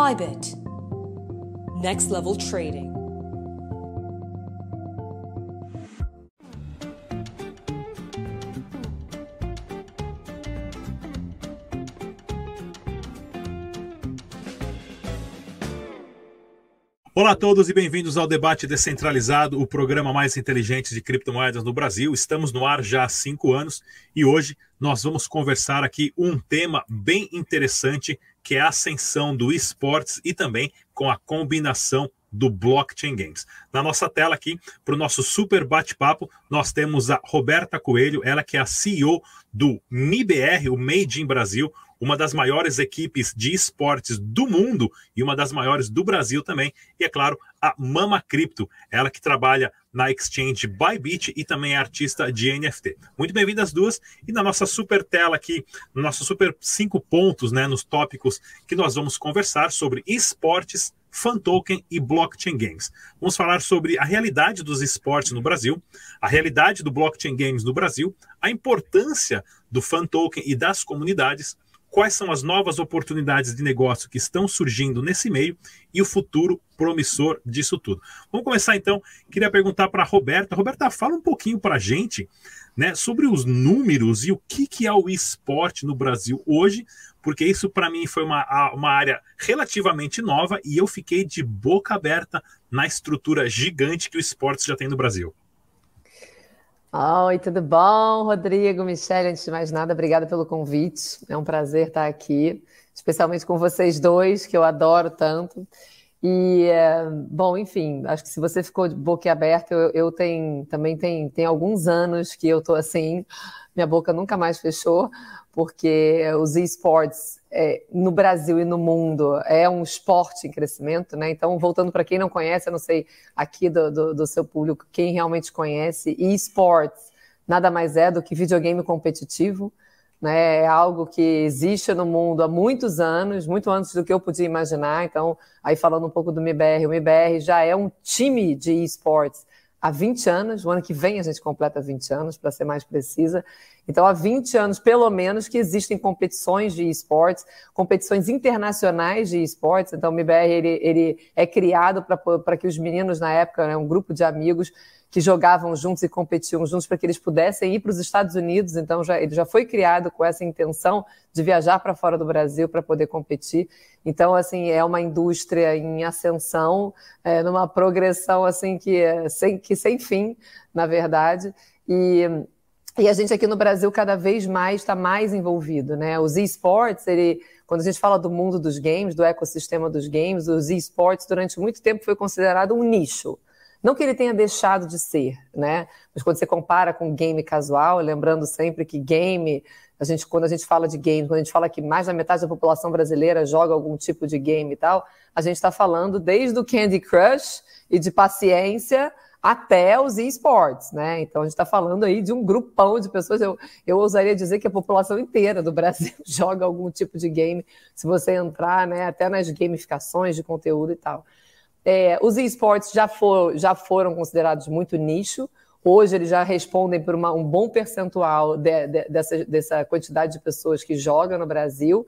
Bybit. Next level trading. Olá a todos e bem-vindos ao Debate Descentralizado, o programa mais inteligente de criptomoedas no Brasil. Estamos no ar já há cinco anos e hoje nós vamos conversar aqui um tema bem interessante que é a ascensão do esportes e também com a combinação do Blockchain Games. Na nossa tela aqui, para o nosso super bate-papo, nós temos a Roberta Coelho, ela que é a CEO do MIBR, o Made in Brasil, uma das maiores equipes de esportes do mundo e uma das maiores do Brasil também. E é claro, a Mama Cripto, ela que trabalha na exchange Bybit e também é artista de NFT. Muito bem-vindas as duas. E na nossa super tela aqui, no nosso super cinco pontos, né, nos tópicos que nós vamos conversar sobre esportes, fan token e blockchain games. Vamos falar sobre a realidade dos esportes no Brasil, a realidade do blockchain games no Brasil, a importância do fan token e das comunidades quais são as novas oportunidades de negócio que estão surgindo nesse meio e o futuro promissor disso tudo. Vamos começar então. Queria perguntar para a Roberta. Roberta, fala um pouquinho para a gente né, sobre os números e o que, que é o esporte no Brasil hoje, porque isso para mim foi uma, uma área relativamente nova e eu fiquei de boca aberta na estrutura gigante que o esporte já tem no Brasil. Oi, tudo bom, Rodrigo, Michele? Antes de mais nada, obrigada pelo convite. É um prazer estar aqui, especialmente com vocês dois, que eu adoro tanto. E, é, bom, enfim, acho que se você ficou de boca aberta, eu, eu tenho, também tem alguns anos que eu estou assim, minha boca nunca mais fechou, porque os esportes é, no Brasil e no mundo é um esporte em crescimento, né? Então, voltando para quem não conhece, eu não sei aqui do, do, do seu público quem realmente conhece, esportes nada mais é do que videogame competitivo, né? É algo que existe no mundo há muitos anos, muito antes do que eu podia imaginar. Então, aí falando um pouco do MIBR, o MIBR já é um time de esportes há 20 anos, o ano que vem a gente completa 20 anos, para ser mais precisa. Então, há 20 anos, pelo menos, que existem competições de esportes, competições internacionais de esportes. Então, o MIBR ele, ele é criado para que os meninos, na época, né, um grupo de amigos, que jogavam juntos e competiam juntos para que eles pudessem ir para os Estados Unidos. Então, já, ele já foi criado com essa intenção de viajar para fora do Brasil para poder competir. Então, assim, é uma indústria em ascensão, é, numa progressão assim que, é sem, que sem fim, na verdade. E e a gente aqui no Brasil cada vez mais está mais envolvido, né? Os esportes, ele, quando a gente fala do mundo dos games, do ecossistema dos games, os esportes durante muito tempo foi considerado um nicho. Não que ele tenha deixado de ser, né? Mas quando você compara com game casual, lembrando sempre que game, a gente, quando a gente fala de game, quando a gente fala que mais da metade da população brasileira joga algum tipo de game e tal, a gente está falando desde o Candy Crush e de paciência até os esportes, né? Então a gente está falando aí de um grupão de pessoas. Eu, eu ousaria dizer que a população inteira do Brasil joga algum tipo de game, se você entrar, né? Até nas gamificações de conteúdo e tal. É, os esportes já, for, já foram considerados muito nicho. Hoje eles já respondem por uma, um bom percentual de, de, dessa, dessa quantidade de pessoas que jogam no Brasil.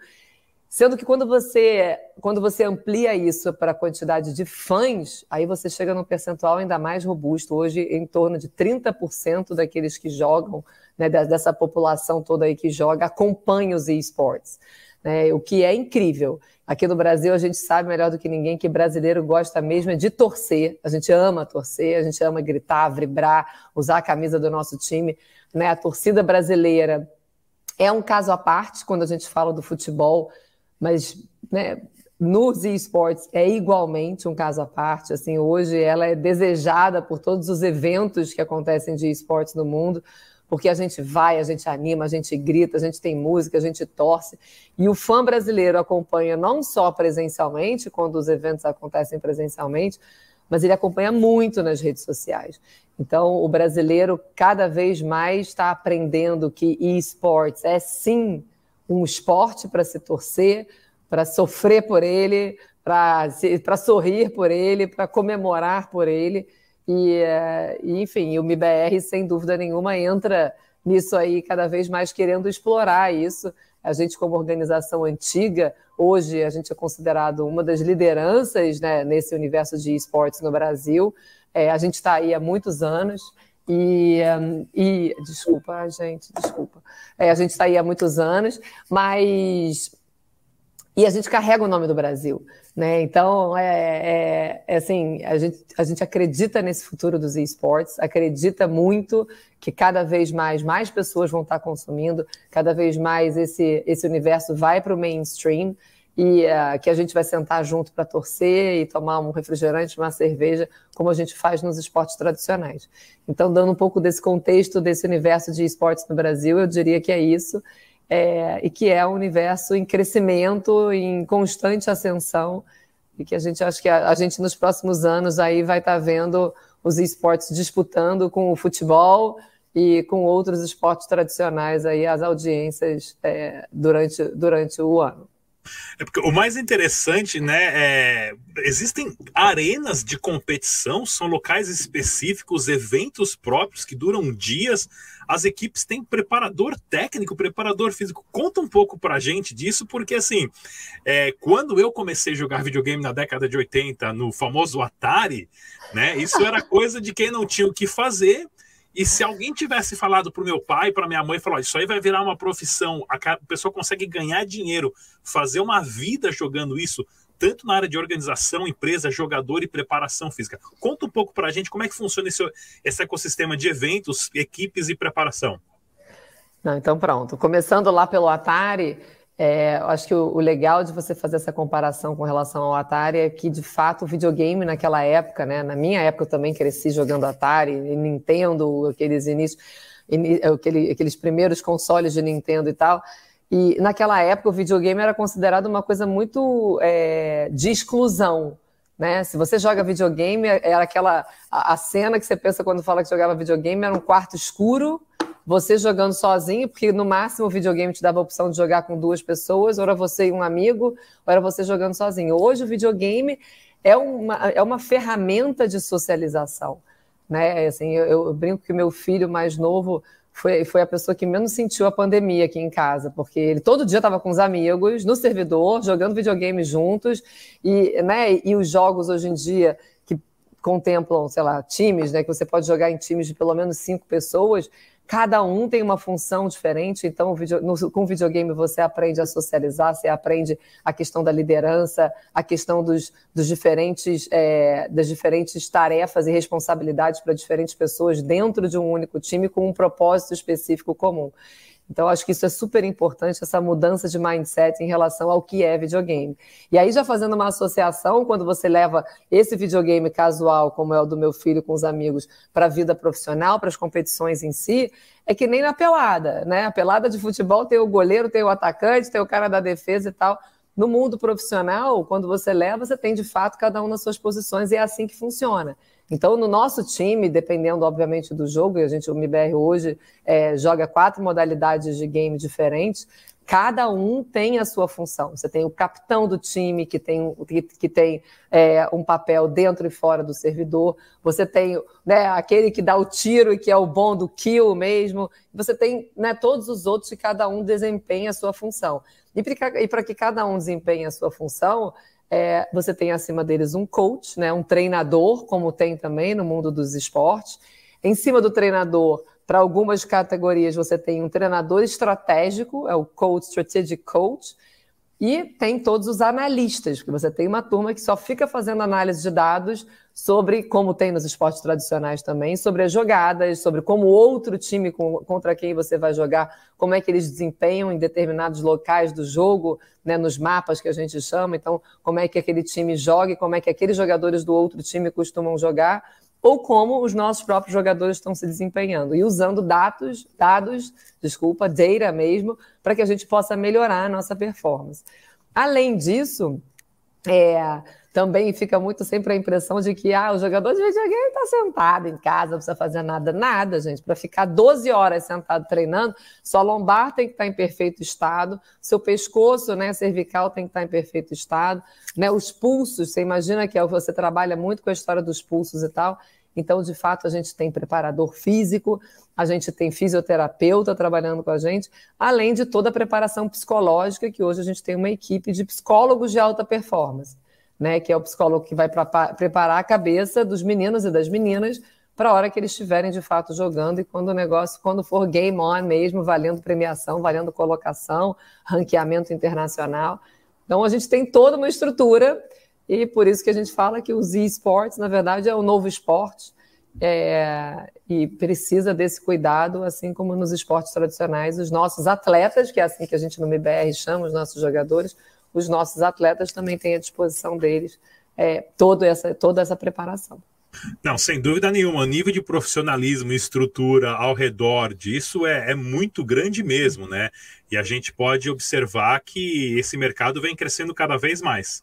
Sendo que quando você, quando você amplia isso para a quantidade de fãs, aí você chega num percentual ainda mais robusto. Hoje, em torno de 30% daqueles que jogam, né, dessa população toda aí que joga, acompanha os esportes. Né, o que é incrível. Aqui no Brasil, a gente sabe melhor do que ninguém que brasileiro gosta mesmo de torcer. A gente ama torcer, a gente ama gritar, vibrar, usar a camisa do nosso time. Né? A torcida brasileira é um caso à parte quando a gente fala do futebol, mas né, nos esportes é igualmente um caso à parte. Assim, hoje ela é desejada por todos os eventos que acontecem de esportes no mundo porque a gente vai, a gente anima, a gente grita, a gente tem música, a gente torce. E o fã brasileiro acompanha não só presencialmente, quando os eventos acontecem presencialmente, mas ele acompanha muito nas redes sociais. Então, o brasileiro cada vez mais está aprendendo que esportes é sim um esporte para se torcer, para sofrer por ele, para sorrir por ele, para comemorar por ele. E, eh, e, enfim, o MIBR, sem dúvida nenhuma, entra nisso aí cada vez mais querendo explorar isso. A gente, como organização antiga, hoje a gente é considerado uma das lideranças né, nesse universo de esportes no Brasil. É, a gente está aí há muitos anos. E, um, e desculpa, gente, desculpa. É, a gente está aí há muitos anos, mas e a gente carrega o nome do Brasil, né? Então, é, é, é, assim, a gente, a gente acredita nesse futuro dos esportes, acredita muito que cada vez mais mais pessoas vão estar consumindo, cada vez mais esse, esse universo vai para o mainstream e uh, que a gente vai sentar junto para torcer e tomar um refrigerante, uma cerveja, como a gente faz nos esportes tradicionais. Então, dando um pouco desse contexto desse universo de esportes no Brasil, eu diria que é isso é, e que é um universo em crescimento, em constante ascensão, e que a gente acha que a, a gente nos próximos anos aí vai estar tá vendo os esportes disputando com o futebol e com outros esportes tradicionais aí as audiências é, durante, durante o ano. É porque o mais interessante, né, é, existem arenas de competição, são locais específicos, eventos próprios que duram dias. As equipes têm preparador técnico, preparador físico. Conta um pouco pra gente disso, porque assim, é, quando eu comecei a jogar videogame na década de 80, no famoso Atari, né, isso era coisa de quem não tinha o que fazer e se alguém tivesse falado para o meu pai, para minha mãe, falar, isso aí vai virar uma profissão, a pessoa consegue ganhar dinheiro, fazer uma vida jogando isso, tanto na área de organização, empresa, jogador e preparação física. Conta um pouco para a gente como é que funciona esse, esse ecossistema de eventos, equipes e preparação. Não, então pronto. Começando lá pelo Atari, é, acho que o, o, legal de você fazer essa comparação com relação ao Atari é que, de fato, o videogame naquela época, né? Na minha época eu também cresci jogando Atari, Nintendo, aqueles inícios, aquele, aqueles primeiros consoles de Nintendo e tal. E naquela época o videogame era considerado uma coisa muito é, de exclusão. Né? Se você joga videogame, era aquela a, a cena que você pensa quando fala que jogava videogame, era um quarto escuro você jogando sozinho, porque no máximo o videogame te dava a opção de jogar com duas pessoas, ou era você e um amigo, ou era você jogando sozinho. Hoje o videogame é uma, é uma ferramenta de socialização. Né? Assim, eu, eu brinco que meu filho mais novo foi, foi a pessoa que menos sentiu a pandemia aqui em casa, porque ele todo dia estava com os amigos no servidor, jogando videogame juntos, e, né, e os jogos hoje em dia que contemplam, sei lá, times, né, que você pode jogar em times de pelo menos cinco pessoas, Cada um tem uma função diferente, então no, com videogame você aprende a socializar, você aprende a questão da liderança, a questão dos, dos diferentes, é, das diferentes tarefas e responsabilidades para diferentes pessoas dentro de um único time com um propósito específico comum. Então, acho que isso é super importante, essa mudança de mindset em relação ao que é videogame. E aí, já fazendo uma associação, quando você leva esse videogame casual, como é o do meu filho com os amigos, para a vida profissional, para as competições em si, é que nem na pelada, né? A pelada de futebol tem o goleiro, tem o atacante, tem o cara da defesa e tal. No mundo profissional, quando você leva, você tem de fato cada um nas suas posições e é assim que funciona. Então, no nosso time, dependendo, obviamente, do jogo, e a gente, o MBR hoje é, joga quatro modalidades de game diferentes, cada um tem a sua função. Você tem o capitão do time, que tem, que, tem é, um papel dentro e fora do servidor. Você tem né, aquele que dá o tiro e que é o bom do kill mesmo. Você tem né, todos os outros que cada um desempenha a sua função. E para que cada um desempenhe a sua função, é, você tem acima deles um coach, né, um treinador, como tem também no mundo dos esportes. Em cima do treinador, para algumas categorias, você tem um treinador estratégico, é o Coach Strategic Coach, e tem todos os analistas, porque você tem uma turma que só fica fazendo análise de dados sobre, como tem nos esportes tradicionais também, sobre as jogadas, sobre como outro time contra quem você vai jogar, como é que eles desempenham em determinados locais do jogo, né, nos mapas que a gente chama, então como é que aquele time joga e como é que aqueles jogadores do outro time costumam jogar ou como os nossos próprios jogadores estão se desempenhando e usando dados, dados, desculpa, data mesmo, para que a gente possa melhorar a nossa performance. Além disso, é, também fica muito sempre a impressão de que ah, o jogador de videogame está sentado em casa, não precisa fazer nada. Nada, gente. Para ficar 12 horas sentado treinando, sua lombar tem que estar tá em perfeito estado, seu pescoço, né, cervical tem que estar tá em perfeito estado, né, os pulsos, você imagina que você trabalha muito com a história dos pulsos e tal. Então, de fato, a gente tem preparador físico, a gente tem fisioterapeuta trabalhando com a gente, além de toda a preparação psicológica, que hoje a gente tem uma equipe de psicólogos de alta performance, né? Que é o psicólogo que vai preparar a cabeça dos meninos e das meninas para a hora que eles estiverem de fato jogando e quando o negócio, quando for game on mesmo, valendo premiação, valendo colocação, ranqueamento internacional. Então a gente tem toda uma estrutura e por isso que a gente fala que os esportes, na verdade, é o novo esporte é, e precisa desse cuidado, assim como nos esportes tradicionais, os nossos atletas, que é assim que a gente no MBR chama os nossos jogadores, os nossos atletas também têm à disposição deles é, toda, essa, toda essa preparação. Não, sem dúvida nenhuma. O nível de profissionalismo e estrutura ao redor disso é, é, muito grande mesmo, né? E a gente pode observar que esse mercado vem crescendo cada vez mais.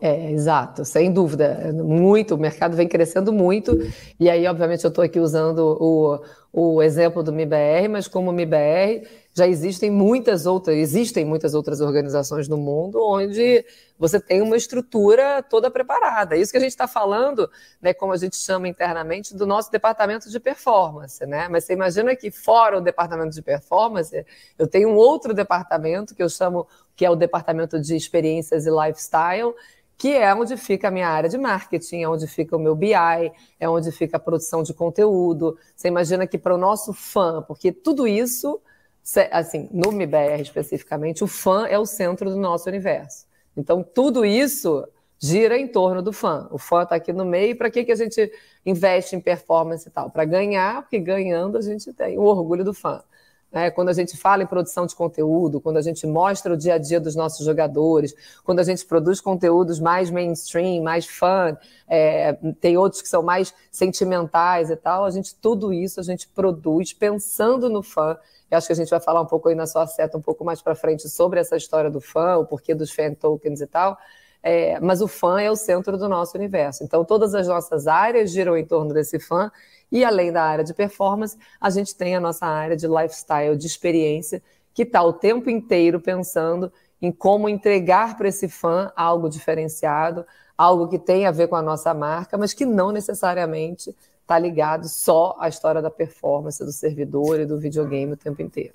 É, exato, sem dúvida. Muito, o mercado vem crescendo muito. E aí, obviamente, eu estou aqui usando o, o exemplo do MIBR, mas como o MIBR, já existem muitas outras, existem muitas outras organizações no mundo onde você tem uma estrutura toda preparada. Isso que a gente está falando, né, como a gente chama internamente, do nosso departamento de performance, né? Mas você imagina que fora o departamento de performance, eu tenho um outro departamento que eu chamo que é o departamento de experiências e lifestyle, que é onde fica a minha área de marketing, é onde fica o meu BI, é onde fica a produção de conteúdo. Você imagina que para o nosso fã, porque tudo isso assim, no MIBR especificamente, o fã é o centro do nosso universo. Então, tudo isso gira em torno do fã. O fã está aqui no meio, para que, que a gente investe em performance e tal? Para ganhar, porque ganhando a gente tem o orgulho do fã. É, quando a gente fala em produção de conteúdo, quando a gente mostra o dia a dia dos nossos jogadores, quando a gente produz conteúdos mais mainstream, mais fã, é, tem outros que são mais sentimentais e tal, a gente tudo isso a gente produz pensando no fã eu acho que a gente vai falar um pouco aí na sua seta, um pouco mais para frente, sobre essa história do fã, o porquê dos fan tokens e tal. É, mas o fã é o centro do nosso universo. Então, todas as nossas áreas giram em torno desse fã, e além da área de performance, a gente tem a nossa área de lifestyle, de experiência, que está o tempo inteiro pensando em como entregar para esse fã algo diferenciado, algo que tem a ver com a nossa marca, mas que não necessariamente está ligado só à história da performance do servidor e do videogame o tempo inteiro.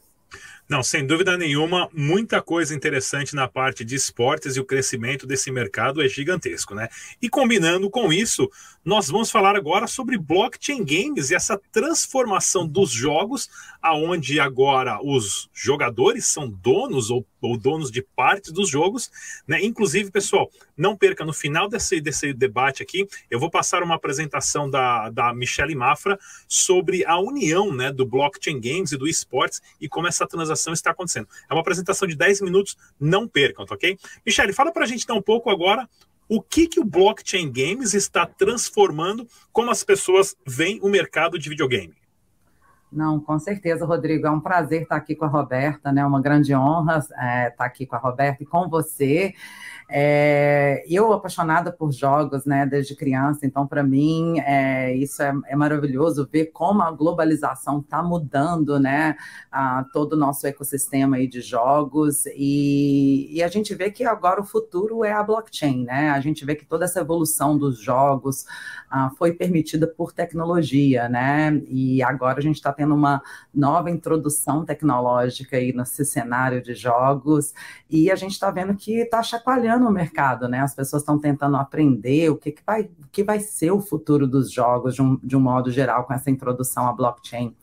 Não, sem dúvida nenhuma, muita coisa interessante na parte de esportes e o crescimento desse mercado é gigantesco, né? E combinando com isso, nós vamos falar agora sobre blockchain games e essa transformação dos jogos, aonde agora os jogadores são donos ou, ou donos de partes dos jogos, né? Inclusive, pessoal, não perca no final desse, desse debate aqui, eu vou passar uma apresentação da, da Michelle Mafra sobre a união, né, do blockchain games e do esportes e como essa transação apresentação está acontecendo. É uma apresentação de 10 minutos, não percam, tá ok? Michele, fala para a gente então um pouco agora o que, que o blockchain games está transformando, como as pessoas veem o mercado de videogame. Não, com certeza, Rodrigo. É um prazer estar aqui com a Roberta, né? Uma grande honra é, estar aqui com a Roberta e com você. É, eu apaixonada por jogos, né, desde criança, então para mim é, isso é, é, maravilhoso ver como a globalização está mudando, né, a, todo o nosso ecossistema aí de jogos e, e, a gente vê que agora o futuro é a blockchain, né? A gente vê que toda essa evolução dos jogos a, foi permitida por tecnologia, né? E agora a gente está tendo uma nova introdução tecnológica aí nesse cenário de jogos e a gente está vendo que está chacoalhando no mercado, né? As pessoas estão tentando aprender o que, que, vai, o que vai ser o futuro dos jogos de um, de um modo geral com essa introdução à blockchain.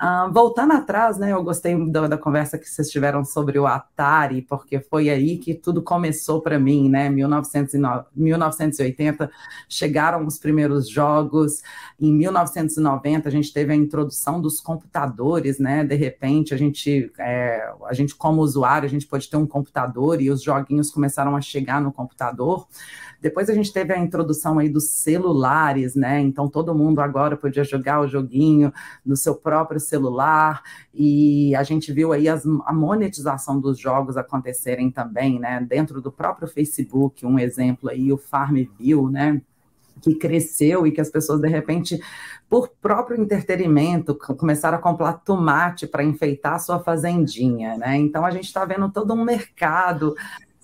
Uh, voltando atrás, né? Eu gostei da, da, conversa que vocês tiveram sobre o Atari, porque foi aí que tudo começou para mim, né? 1909, 1980 chegaram os primeiros jogos. Em 1990 a gente teve a introdução dos computadores, né? De repente a gente, é, a gente como usuário, a gente pode ter um computador e os joguinhos começaram a chegar no computador. Depois a gente teve a introdução aí dos celulares, né? Então todo mundo agora podia jogar o joguinho no seu próprio celular e a gente viu aí as, a monetização dos jogos acontecerem também, né? Dentro do próprio Facebook, um exemplo aí, o Farmville, né? que cresceu e que as pessoas, de repente, por próprio entretenimento, começaram a comprar tomate para enfeitar a sua fazendinha, né? Então a gente está vendo todo um mercado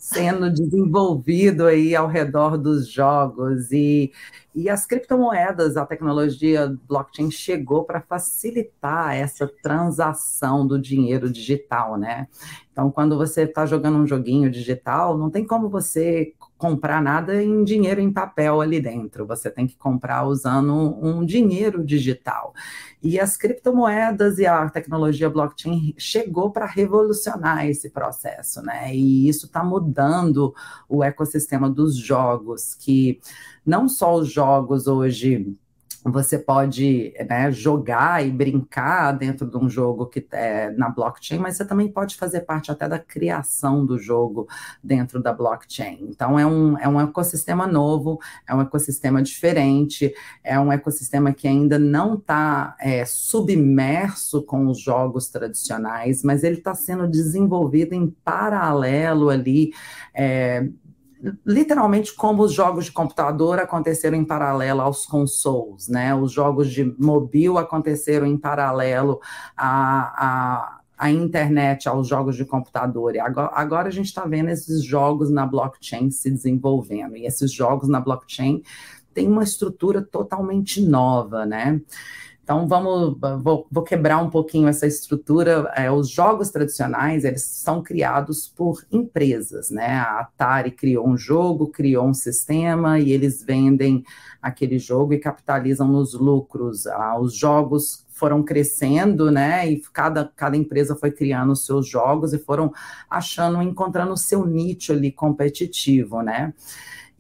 sendo desenvolvido aí ao redor dos jogos e, E as criptomoedas, a tecnologia blockchain chegou para facilitar essa transação do dinheiro digital, né? Então, quando você está jogando um joguinho digital, não tem como você comprar nada em dinheiro em papel ali dentro. Você tem que comprar usando um dinheiro digital. E as criptomoedas e a tecnologia blockchain chegou para revolucionar esse processo, né? E isso está mudando o ecossistema dos jogos, que não só os jogos hoje você pode né, jogar e brincar dentro de um jogo que é na blockchain, mas você também pode fazer parte até da criação do jogo dentro da blockchain. Então é um, é um ecossistema novo, é um ecossistema diferente, é um ecossistema que ainda não está é, submerso com os jogos tradicionais, mas ele está sendo desenvolvido em paralelo ali. É, literalmente como os jogos de computador aconteceram em paralelo aos consoles, né? Os jogos de mobile aconteceram em paralelo a a internet aos jogos de computador. E agora, agora a gente está vendo esses jogos na blockchain se desenvolvendo. E esses jogos na blockchain têm uma estrutura totalmente nova, né? Então vamos, vou, vou, quebrar um pouquinho essa estrutura. É, os jogos tradicionais eles são criados por empresas, né? A Atari criou um jogo, criou um sistema e eles vendem aquele jogo e capitalizam nos lucros. Ah, os jogos foram crescendo, né? E cada, cada empresa foi criando os seus jogos e foram achando, encontrando o seu nicho ali competitivo, né?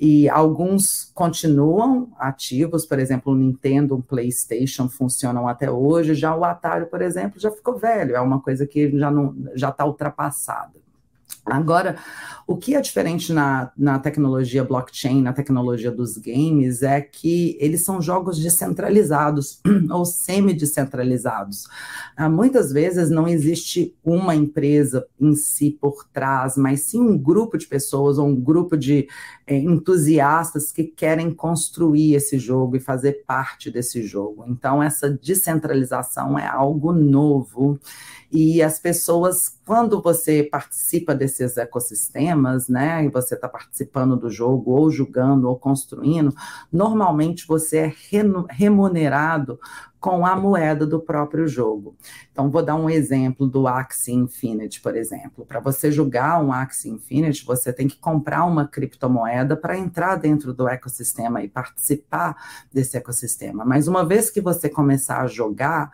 E alguns continuam ativos, por exemplo, o Nintendo, o PlayStation funcionam até hoje, já o Atari, por exemplo, já ficou velho, é uma coisa que já já está ultrapassada. Agora, o que é diferente na, na tecnologia blockchain, na tecnologia dos games, é que eles são jogos descentralizados ou semi-descentralizados. Ah, muitas vezes não existe uma empresa em si por trás, mas sim um grupo de pessoas ou um grupo de é, entusiastas que querem construir esse jogo e fazer parte desse jogo. Então, essa descentralização é algo novo e as pessoas, quando você participa desses ecossistemas, né, e você está participando do jogo, ou jogando, ou construindo, normalmente você é remunerado com a moeda do próprio jogo. Então, vou dar um exemplo do Axie Infinity, por exemplo. Para você jogar um Axie Infinity, você tem que comprar uma criptomoeda para entrar dentro do ecossistema e participar desse ecossistema. Mas uma vez que você começar a jogar,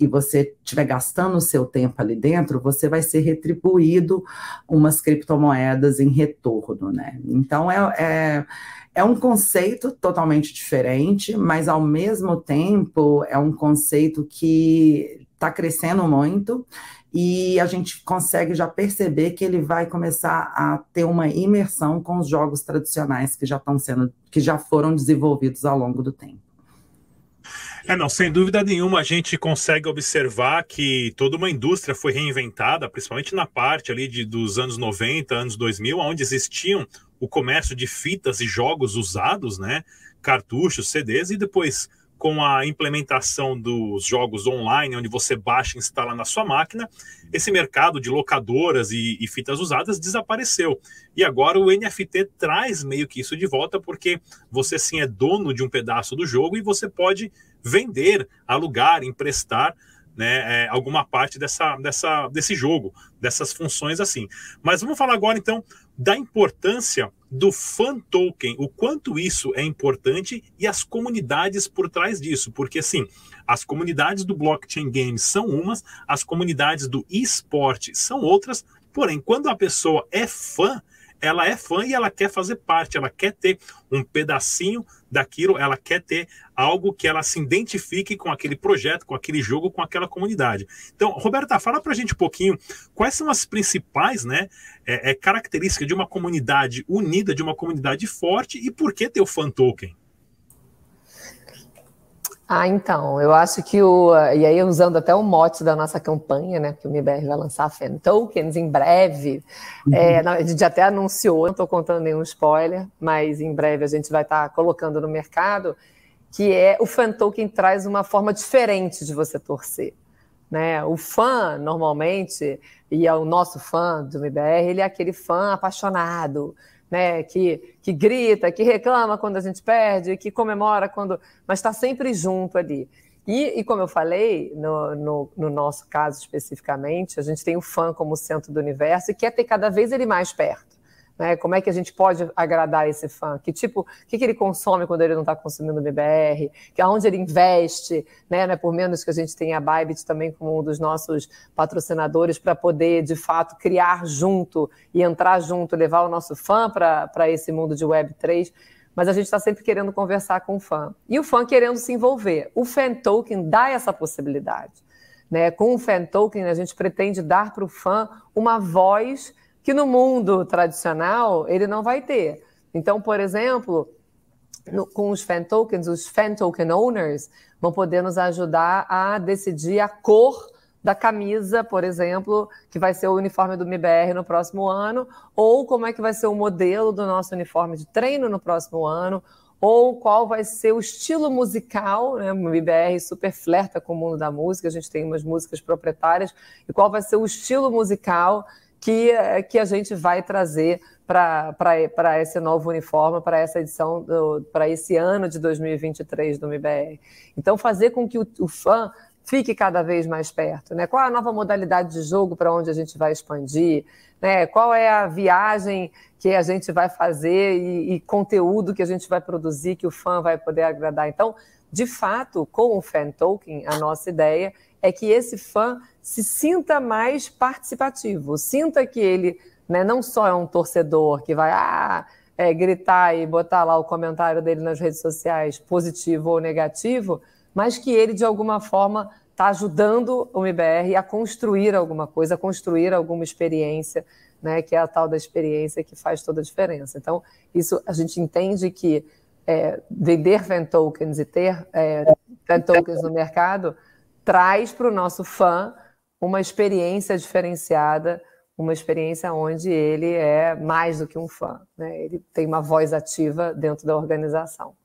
e você estiver gastando o seu tempo ali dentro, você vai ser retribuído umas criptomoedas em retorno, né? Então, é, é é um conceito totalmente diferente, mas ao mesmo tempo é um conceito que está crescendo muito e a gente consegue já perceber que ele vai começar a ter uma imersão com os jogos tradicionais que já estão sendo, que já foram desenvolvidos ao longo do tempo. É, não, sem dúvida nenhuma a gente consegue observar que toda uma indústria foi reinventada, principalmente na parte ali de, dos anos 90, anos 2000, onde existiam o comércio de fitas e jogos usados, né? Cartuchos, CDs, e depois com a implementação dos jogos online, onde você baixa e instala na sua máquina, esse mercado de locadoras e, e, fitas usadas desapareceu. E agora o NFT traz meio que isso de volta, porque você sim é dono de um pedaço do jogo e você pode vender, alugar, emprestar né, é, alguma parte dessa, dessa, desse jogo, dessas funções assim. Mas vamos falar agora então da importância do fan token, o quanto isso é importante e as comunidades por trás disso, porque assim, as comunidades do blockchain games são umas, as comunidades do esporte são outras, porém, quando a pessoa é fã, ela é fã e ela quer fazer parte, ela quer ter um pedacinho daquilo, ela quer ter algo que ela se identifique com aquele projeto, com aquele jogo, com aquela comunidade. Então, Roberta, fala para a gente um pouquinho quais são as principais né, é, é, características de uma comunidade unida, de uma comunidade forte e por que ter o fan token? Ah, então, eu acho que o. E aí, usando até o mote da nossa campanha, né? Que o MBR vai lançar Fan Tokens em breve. Uhum. É, a gente até anunciou, não estou contando nenhum spoiler, mas em breve a gente vai estar tá colocando no mercado, que é o Fan Token traz uma forma diferente de você torcer. Né? O fã, normalmente, e é o nosso fã do MBR, ele é aquele fã apaixonado né, que, que grita, que reclama quando a gente perde, que comemora quando. Mas está sempre junto ali. E, e, como eu falei, no, no, no, nosso caso especificamente, a gente tem o fã como centro do universo e quer ter cada vez ele mais perto. Né? Como é que a gente pode agradar esse fã? Que tipo, o que, que ele consome quando ele não está consumindo BBR? Que aonde ele investe? Né? É por menos que a gente tem a Bybit também como um dos nossos patrocinadores para poder, de fato, criar junto e entrar junto, levar o nosso fã para esse mundo de Web3 mas a gente está sempre querendo conversar com o fã. E o fã querendo se envolver. O Fan Token dá essa possibilidade. Né? Com o Fan Token, a gente pretende dar para o fã uma voz que no mundo tradicional ele não vai ter. Então, por exemplo, no, com os fan tokens, os fan token owners vão poder nos ajudar a decidir a cor da camisa, por exemplo, que vai ser o uniforme do MBR no próximo ano, ou como é que vai ser o modelo do nosso uniforme de treino no próximo ano, ou qual vai ser o estilo musical, né? O MBR super flerta com o mundo da música, a gente tem umas músicas proprietárias, e qual vai ser o estilo musical que, que a gente vai trazer para esse novo uniforme, para essa edição, para esse ano de 2023 do MBR. Então, fazer com que o, o fã fique cada vez mais perto. Né? Qual é a nova modalidade de jogo para onde a gente vai expandir? Né? Qual é a viagem que a gente vai fazer e, e, conteúdo que a gente vai produzir que o fã vai poder agradar? Então, de fato, com o Fan Token, a nossa ideia é que esse fã se sinta mais participativo, sinta que ele né, não só é um torcedor que vai ah, é, gritar e botar lá o comentário dele nas redes sociais, positivo ou negativo, mas que ele, de alguma forma, está ajudando o MBR a construir alguma coisa, a construir alguma experiência, né, que é a tal da experiência que faz toda a diferença. Então, isso a gente entende que é, vender fan tokens e ter é, fan tokens no mercado traz para o nosso fã uma experiência diferenciada, uma experiência onde ele é mais do que um fã, né? ele tem uma voz ativa dentro da organização.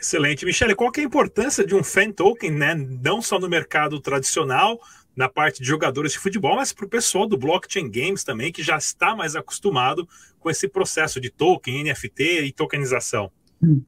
Excelente. Michele, qual é a importância de um fan token, né? não só no mercado tradicional, na parte de jogadores de futebol, mas para o pessoal do blockchain games também, que já está mais acostumado com esse processo de token, NFT e tokenização? Hum.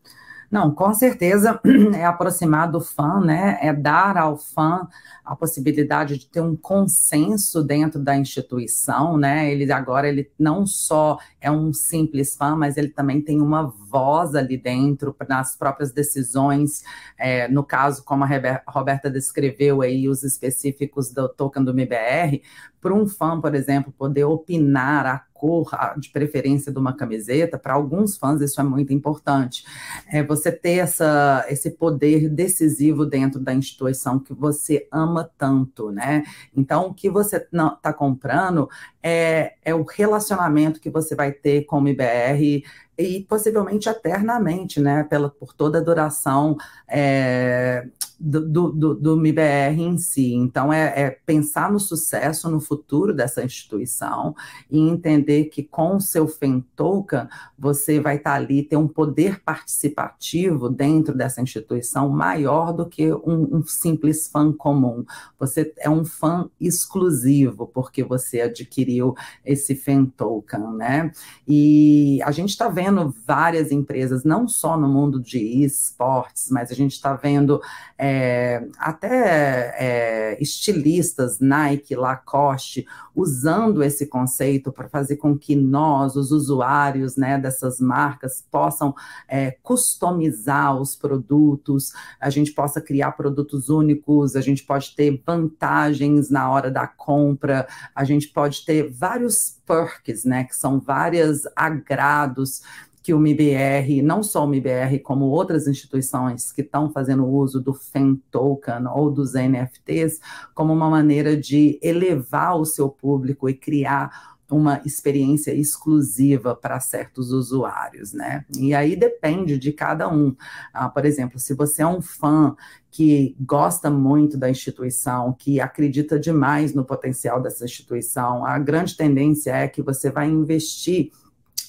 Não, com certeza é aproximar do fã, né? É dar ao fã a possibilidade de ter um consenso dentro da instituição, né? Ele agora ele não só é um simples fã, mas ele também tem uma voz ali dentro nas próprias decisões. É, no caso, como a Roberta descreveu aí os específicos do token do MBR, para um fã, por exemplo, poder opinar a cor de preferência de uma camiseta, para alguns fãs isso é muito importante. É você ter essa, esse poder decisivo dentro da instituição que você ama tanto, né? Então, o que você está comprando é, é o relacionamento que você vai ter com o IBR e possivelmente eternamente, né? Pela, por toda a duração é, do, do, do MIBR em si. Então, é, é, pensar no sucesso, no futuro dessa instituição e entender que com o seu FENTOKEN, você vai estar ali, ter um poder participativo dentro dessa instituição maior do que um, um simples fã comum. Você é um fã exclusivo, porque você adquiriu esse FENTOKEN, né? E a gente está vendo várias empresas, não só no mundo de esportes, mas a gente está vendo... É, até é, estilistas, Nike, Lacoste, usando esse conceito para fazer com que nós, os usuários né, dessas marcas, possam é, customizar os produtos, a gente possa criar produtos únicos, a gente pode ter vantagens na hora da compra, a gente pode ter vários perks, né, que são vários agrados que o MIBR, não só o MIBR, como outras instituições que estão fazendo uso do FEM Token ou dos NFTs, como uma maneira de elevar o seu público e criar uma experiência exclusiva para certos usuários, né? E aí depende de cada um. Ah, por exemplo, se você é um fã que gosta muito da instituição, que acredita demais no potencial dessa instituição, a grande tendência é que você vai investir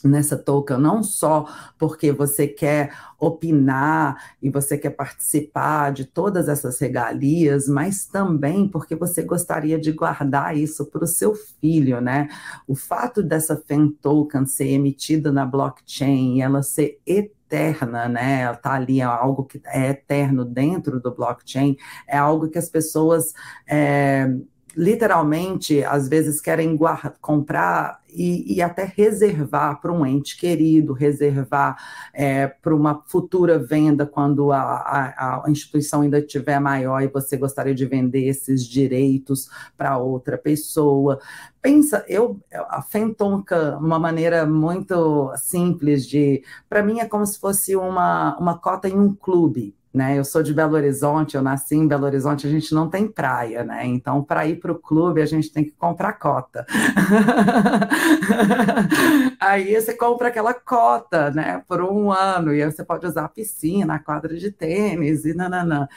nessa token, não só porque você quer opinar e você quer participar de todas essas regalias, mas também porque você gostaria de guardar isso para o seu filho, né? O fato dessa FEN token ser emitida na blockchain e ela ser eterna, né? Ela tá ali, é algo que é eterno dentro do blockchain, é algo que as pessoas é, literalmente, às vezes, querem guardar, comprar e, e, até reservar para um ente querido, reservar é, para uma futura venda quando a, a, a, instituição ainda estiver maior e você gostaria de vender esses direitos para outra pessoa. Pensa, eu a Fentonca, uma maneira muito simples de, para mim é como se fosse uma, uma cota em um clube né? Eu sou de Belo Horizonte, eu nasci em Belo Horizonte, a gente não tem praia, né? Então, para ir para o clube, a gente tem que comprar cota. aí você compra aquela cota, né? Por um ano, e aí você pode usar a piscina, a quadra de tênis e nananã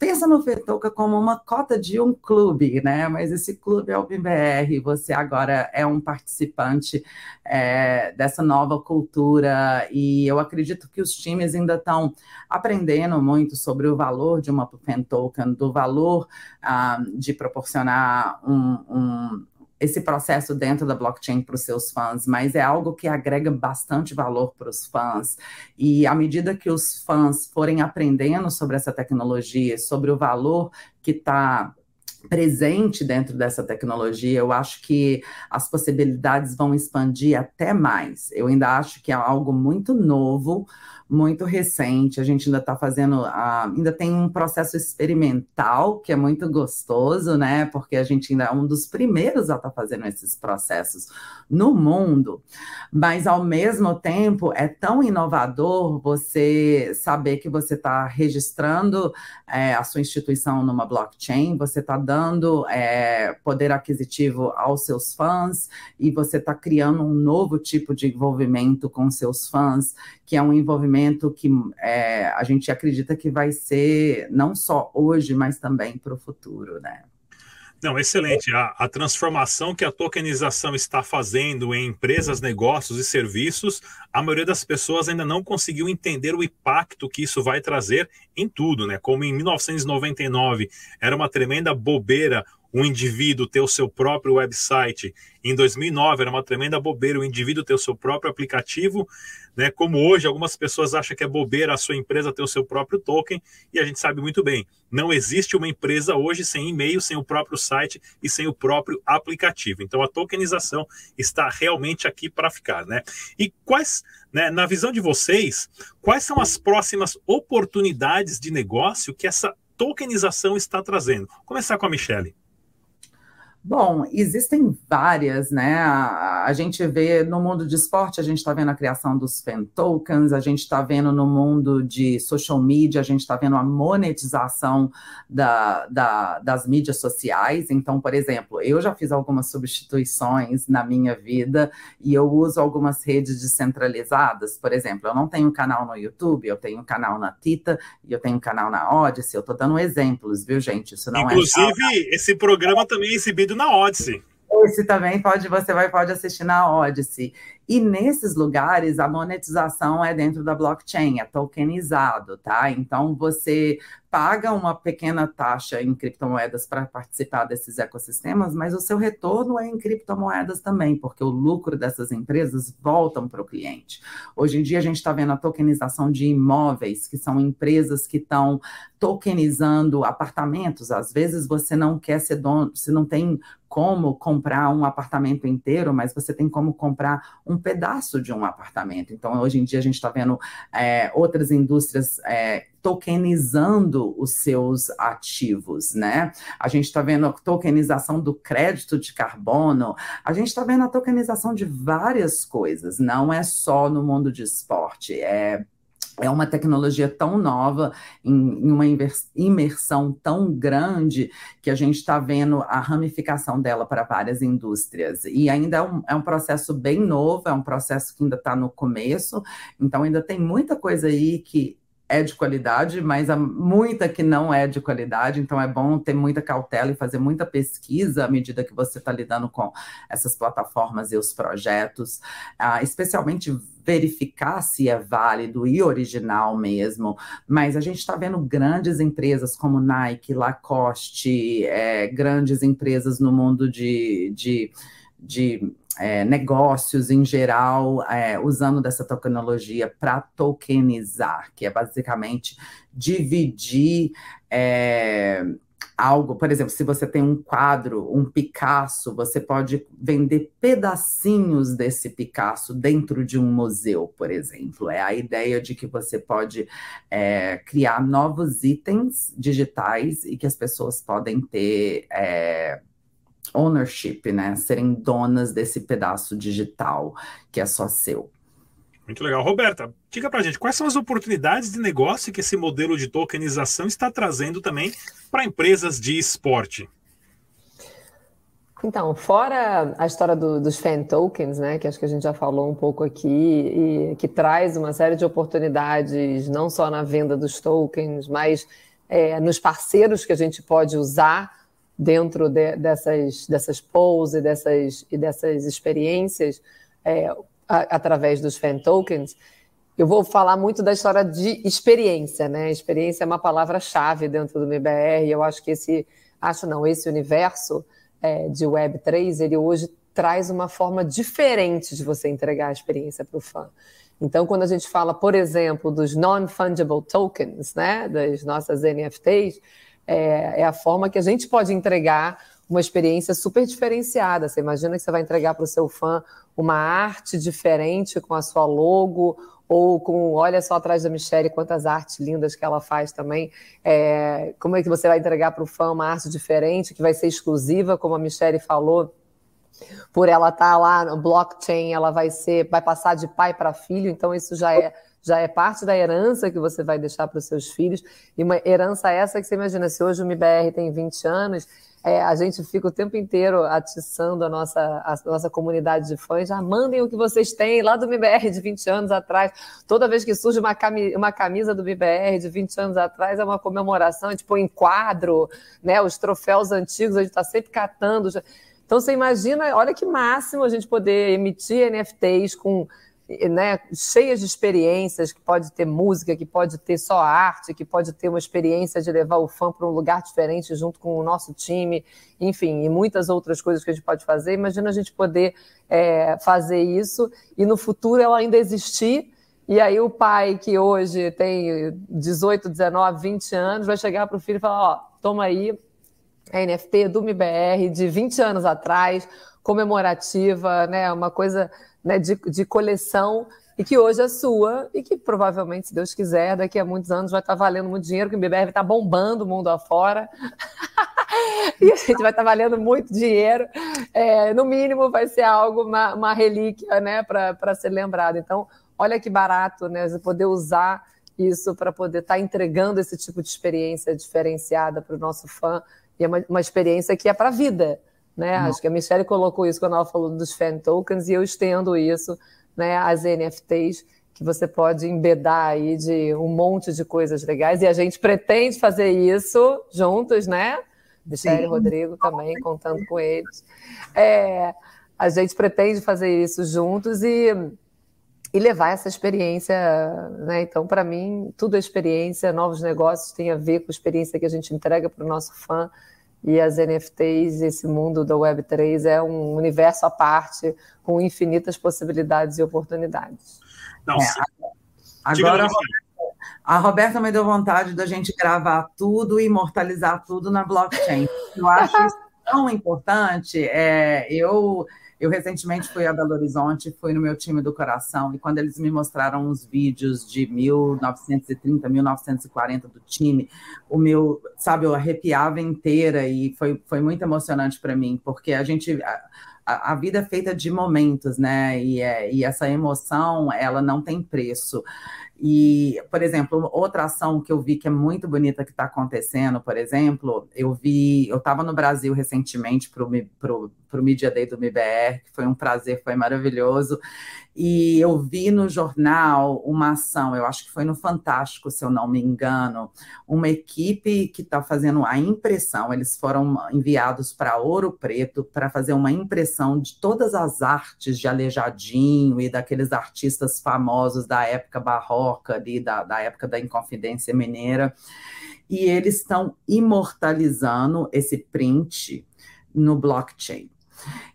pensa no Fetoca como uma cota de um clube, né? Mas esse clube é o BBR, você agora é um participante é, dessa nova cultura, e eu acredito que os times ainda estão aprendendo muito sobre o valor de uma Pen do valor ah, de proporcionar um, um esse processo dentro da blockchain para os seus fãs, mas é algo que agrega bastante valor para os fãs. E à medida que os fãs forem aprendendo sobre essa tecnologia, sobre o valor que está presente dentro dessa tecnologia, eu acho que as possibilidades vão expandir até mais. Eu ainda acho que é algo muito novo, muito recente. A gente ainda está fazendo, ainda tem um processo experimental que é muito gostoso, né? Porque a gente ainda é um dos primeiros a estar tá fazendo esses processos no mundo. Mas ao mesmo tempo é tão inovador você saber que você está registrando é, a sua instituição numa blockchain, você está dando é, poder aquisitivo aos seus fãs e você está criando um novo tipo de envolvimento com seus fãs, que é um envolvimento que é, a gente acredita que vai ser não só hoje, mas também para o futuro, né? Não, excelente. A, a, transformação que a tokenização está fazendo em empresas, negócios e serviços, a maioria das pessoas ainda não conseguiu entender o impacto que isso vai trazer em tudo, né? Como em 1999 era uma tremenda bobeira um indivíduo ter o seu próprio website. Em 2009 era uma tremenda bobeira o indivíduo ter o seu próprio aplicativo, né? Como hoje algumas pessoas acham que é bobeira a sua empresa ter o seu próprio token, e a gente sabe muito bem, não existe uma empresa hoje sem e-mail, sem o próprio site e sem o próprio aplicativo. Então a tokenização está realmente aqui para ficar, né? E quais, né, na visão de vocês, quais são as próximas oportunidades de negócio que essa tokenização está trazendo? Vou começar com a Michelle. Bom, existem várias, né? A, a, gente vê no mundo de esporte, a gente está vendo a criação dos fan tokens, a gente está vendo no mundo de social media, a gente está vendo a monetização da, da, das mídias sociais. Então, por exemplo, eu já fiz algumas substituições na minha vida e eu uso algumas redes descentralizadas. Por exemplo, eu não tenho um canal no YouTube, eu tenho um canal na Tita e eu tenho um canal na Odyssey. Eu estou dando exemplos, viu, gente? Isso não Inclusive, é. Inclusive, esse programa também é exibido na Odyssey. Esse também pode, você vai pode assistir na Odyssey. E nesses lugares, a monetização é dentro da blockchain, é tokenizado, tá? Então, você paga uma pequena taxa em criptomoedas para participar desses ecossistemas, mas o seu retorno é em criptomoedas também, porque o lucro dessas empresas voltam para o cliente. Hoje em dia, a gente está vendo a tokenização de imóveis, que são empresas que estão tokenizando apartamentos. Às vezes, você não quer ser dono, você não tem como comprar um apartamento inteiro, mas você tem como comprar um pedaço de um apartamento. Então, hoje em dia, a gente está vendo é, outras indústrias é, tokenizando os seus ativos, né? A gente está vendo a tokenização do crédito de carbono, a gente está vendo a tokenização de várias coisas, não é só no mundo de esporte, é é uma tecnologia tão nova, em, em uma imersão tão grande, que a gente está vendo a ramificação dela para várias indústrias. E ainda é um, é um processo bem novo, é um processo que ainda está no começo, então ainda tem muita coisa aí que é de qualidade, mas há muita que não é de qualidade, então é bom ter muita cautela e fazer muita pesquisa à medida que você está lidando com essas plataformas e os projetos, uh, especialmente verificar se é válido e original mesmo, mas a gente está vendo grandes empresas como Nike, Lacoste, é, grandes empresas no mundo de, de, de é, negócios em geral é, usando dessa tecnologia para tokenizar, que é basicamente dividir é, algo. Por exemplo, se você tem um quadro, um Picasso, você pode vender pedacinhos desse Picasso dentro de um museu, por exemplo. É a ideia de que você pode é, criar novos itens digitais e que as pessoas podem ter é, ownership, né? Serem donas desse pedaço digital que é só seu. Muito legal. Roberta, diga pra gente, quais são as oportunidades de negócio que esse modelo de tokenização está trazendo também para empresas de esporte? Então, fora a história do, dos fan tokens, né, que acho que a gente já falou um pouco aqui, e que traz uma série de oportunidades, não só na venda dos tokens, mas é, nos parceiros que a gente pode usar dentro de, dessas, dessas polls e dessas, e dessas experiências é, a, através dos fan tokens, eu vou falar muito da história de experiência, né? Experiência é uma palavra-chave dentro do MBR. Eu acho que esse, acho não, esse universo é, de Web3, ele hoje traz uma forma diferente de você entregar a experiência para o fã. Então, quando a gente fala, por exemplo, dos non-fungible tokens, né, das nossas NFTs, é, é a forma que a gente pode entregar uma experiência super diferenciada. Você imagina que você vai entregar para o seu fã uma arte diferente com a sua logo, ou com, olha só atrás da Michelle, quantas artes lindas que ela faz também. É, como é que você vai entregar para o fã uma arte diferente, que vai ser exclusiva, como a Michelle falou, por ela estar tá lá no blockchain, ela vai ser, vai passar de pai para filho, então isso já é já é parte da herança que você vai deixar para os seus filhos, e uma herança essa que você imagina, se hoje o MBR tem 20 anos, é, a gente fica o tempo inteiro atiçando a nossa, a nossa comunidade de fãs, já mandem o que vocês têm lá do MBR de 20 anos atrás. Toda vez que surge uma camisa, uma camisa do MBR de 20 anos atrás, é uma comemoração, gente põe em quadro, né, os troféus antigos, a gente está sempre catando. Então você imagina, olha que máximo a gente poder emitir NFTs com né, cheias de experiências, que pode ter música, que pode ter só arte, que pode ter uma experiência de levar o fã para um lugar diferente junto com o nosso time, enfim, e muitas outras coisas que a gente pode fazer. Imagina a gente poder é, fazer isso e no futuro ela ainda existir. E aí o pai que hoje tem 18, 19, 20 anos vai chegar para o filho e falar, ó, toma aí a NFT do MBR de 20 anos atrás, comemorativa, né, uma coisa né, de, de coleção e que hoje é sua e que provavelmente, se Deus quiser, daqui a muitos anos vai estar valendo muito dinheiro, que o BBR vai estar bombando o mundo afora. e a gente vai estar valendo muito dinheiro. É, no mínimo, vai ser algo, uma, uma relíquia né, para ser lembrado. Então, olha que barato né, você poder usar isso para poder estar entregando esse tipo de experiência diferenciada para o nosso fã. E é uma, uma experiência que é para a vida. Né? Uhum. Acho que a Michelle colocou isso quando ela falou dos fan tokens e eu estendo isso né, às NFTs, que você pode embedar aí de um monte de coisas legais. E a gente pretende fazer isso juntos, né? Michelle e Rodrigo também, contando com eles. É, a gente pretende fazer isso juntos e, e levar essa experiência. Né? Então, para mim, tudo é experiência, novos negócios tem a ver com a experiência que a gente entrega para o nosso fã e as NFTs, esse mundo da Web3 é um universo à parte, com infinitas possibilidades e oportunidades. Não, é, agora, a Roberta me deu vontade da gente gravar tudo e imortalizar tudo na blockchain. Eu acho isso tão importante. É, eu eu recentemente fui a Belo Horizonte, fui no meu time do coração, e quando eles me mostraram os vídeos de 1930, 1940 do time, o meu, sabe, eu arrepiava inteira e foi, foi muito emocionante para mim, porque a gente. A, a, vida é feita de momentos, né? E, é, e essa emoção, ela não tem preço. E, por exemplo, outra ação que eu vi que é muito bonita que está acontecendo, por exemplo, eu vi, eu estava no Brasil recentemente para o Media Day do MBR, que foi um prazer, foi maravilhoso, e eu vi no jornal uma ação, eu acho que foi no Fantástico, se eu não me engano, uma equipe que está fazendo a impressão, eles foram enviados para Ouro Preto para fazer uma impressão de todas as artes de Aleijadinho e daqueles artistas famosos da época barroca, ali da, da época da Inconfidência Mineira, e eles estão imortalizando esse print no blockchain.